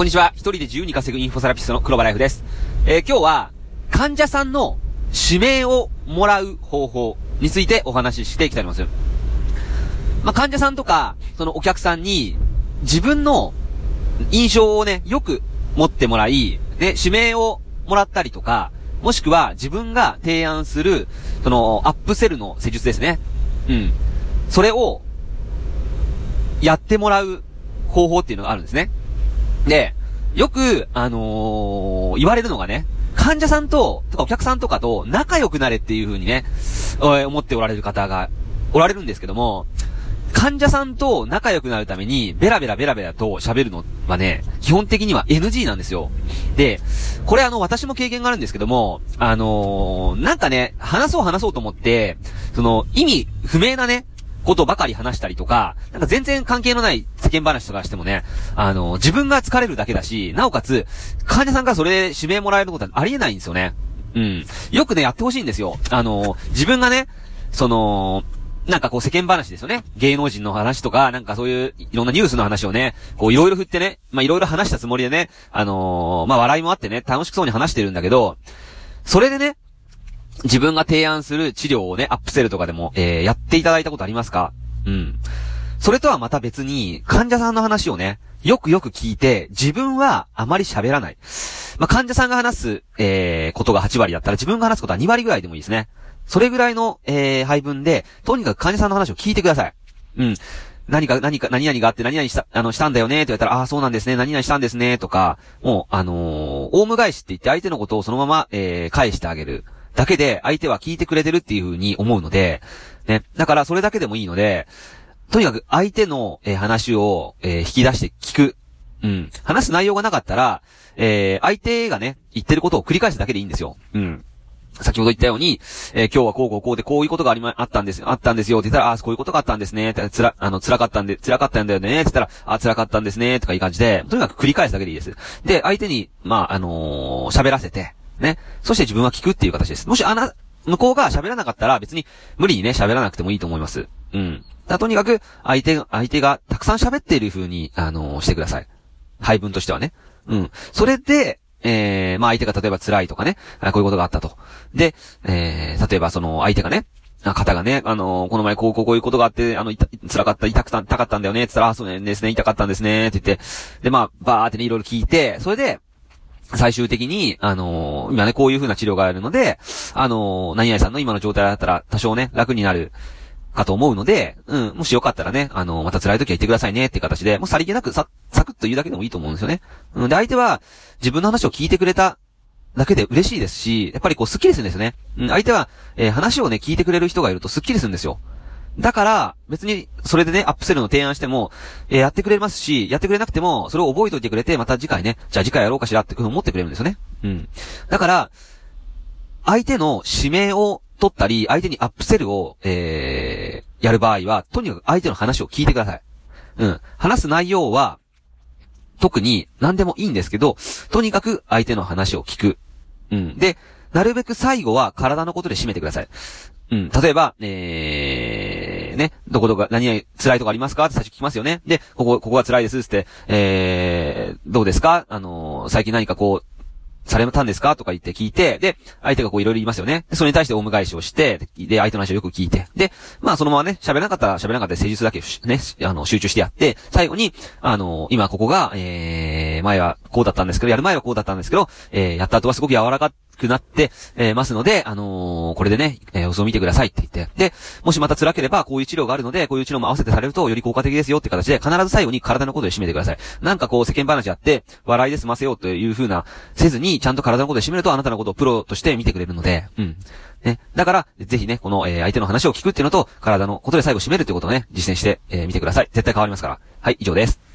こんにちは。一人で自由に稼ぐインフォセラピストの黒場ライフです。えー、今日は、患者さんの指名をもらう方法についてお話ししていきたいと思います。まあ、患者さんとか、そのお客さんに、自分の印象をね、よく持ってもらい、で、指名をもらったりとか、もしくは自分が提案する、その、アップセルの施術ですね。うん。それを、やってもらう方法っていうのがあるんですね。で、よく、あのー、言われるのがね、患者さんと、とかお客さんとかと仲良くなれっていう風にね、思っておられる方がおられるんですけども、患者さんと仲良くなるために、ベラベラベラベラと喋るのはね、基本的には NG なんですよ。で、これあの、私も経験があるんですけども、あのー、なんかね、話そう話そうと思って、その、意味不明なね、ことばかり話したりとか、なんか全然関係のない世間話とかしてもね、あの、自分が疲れるだけだし、なおかつ、患者さんからそれで指名もらえることはありえないんですよね。うん。よくね、やってほしいんですよ。あの、自分がね、その、なんかこう世間話ですよね。芸能人の話とか、なんかそういういろんなニュースの話をね、こういろいろ振ってね、まあいろいろ話したつもりでね、あのー、まあ笑いもあってね、楽しくそうに話してるんだけど、それでね、自分が提案する治療をね、アップセルとかでも、えー、やっていただいたことありますか？うん。それとはまた別に、患者さんの話をね、よくよく聞いて、自分はあまり喋らない。まあ、患者さんが話す、えー、ことが8割だったら自分が話すことは2割ぐらいでもいいですね。それぐらいの、えー、配分で、とにかく患者さんの話を聞いてください。うん。何か、何か、何々があって何々した、あの、したんだよね、って言われたら、ああ、そうなんですね、何々したんですね、とか、もう、あのー、オウム返しって言って相手のことをそのまま、えー、返してあげる。だけで相手は聞いてくれてるっていう風に思うので、ね。だからそれだけでもいいので、とにかく相手の、えー、話を、えー、引き出して聞く。うん。話す内容がなかったら、えー、相手がね、言ってることを繰り返すだけでいいんですよ。うん。先ほど言ったように、えー、今日はこうこうこうでこういうことがありま、あったんです、あったんですよって言ったら、あ、こういうことがあったんですね、って、つら、あの、辛かったんで、辛かったんだよね、って言ったら、あ、辛かったんですね、とかいう感じで、とにかく繰り返すだけでいいです。で、相手に、まあ、あのー、喋らせて、ね。そして自分は聞くっていう形です。もしあな、向こうが喋らなかったら別に無理にね、喋らなくてもいいと思います。うん。だとにかく、相手が、相手がたくさん喋っている風に、あのー、してください。配分としてはね。うん。それで、えー、まあ相手が例えば辛いとかね、こういうことがあったと。で、えー、例えばその相手がね、方がね、あのー、この前こうこうこういうことがあって、あの、辛かった、痛くた、痛かったんだよね、つったら、あ、そうですね、痛かったんですね、って言って、で、まあ、バーってね、いろいろ聞いて、それで、最終的に、あのー、今ね、こういう風な治療があるので、あのー、何々さんの今の状態だったら多少ね、楽になるかと思うので、うん、もしよかったらね、あのー、また辛い時は言ってくださいねって形で、もうさりげなくさ、サクッと言うだけでもいいと思うんですよね。うん、で、相手は自分の話を聞いてくれただけで嬉しいですし、やっぱりこうスッキリするんですよね。うん、相手は、えー、話をね、聞いてくれる人がいるとスッキリするんですよ。だから、別に、それでね、アップセルの提案しても、えー、やってくれますし、やってくれなくても、それを覚えておいてくれて、また次回ね、じゃあ次回やろうかしらって思ってくれるんですよね。うん。だから、相手の指名を取ったり、相手にアップセルを、えー、やる場合は、とにかく相手の話を聞いてください。うん。話す内容は、特に何でもいいんですけど、とにかく相手の話を聞く。うん。で、なるべく最後は体のことで締めてください。うん。例えば、えー、ね、どこどこ、何々辛いとこありますか？って最初聞きますよね。で、ここ、ここが辛いですって、えー、どうですか？あのー、最近何かこう、されたんですか？とか言って聞いて、で、相手がこういろいろ言いますよね。それに対してオウム返しをして、で、相手の話をよく聞いて、で、まあそのままね、喋らなかったら喋らなかったら施術だけね、あの、集中してやって、最後に、あの、今ここが、えー、前はこうだったんですけど、やる前はこうだったんですけど、えー、やった後はすごく柔らかくなって、えー、ますので、あのー、これでね、えー、様子を見てくださいって言って。で、もしまた辛ければ、こういう治療があるので、こういう治療も合わせてされると、より効果的ですよって形で、必ず最後に体のことで締めてください。なんかこう、世間話あって、笑いで済ませようという風な、せずに、ちゃんと体のことで締めると、あなたのことをプロとして見てくれるので、うん。ね。だから、ぜひね、この、えー、相手の話を聞くっていうのと、体のことで最後締めるっていうことをね、実践して、えー、見てください。絶対変わりますから。はい、以上です。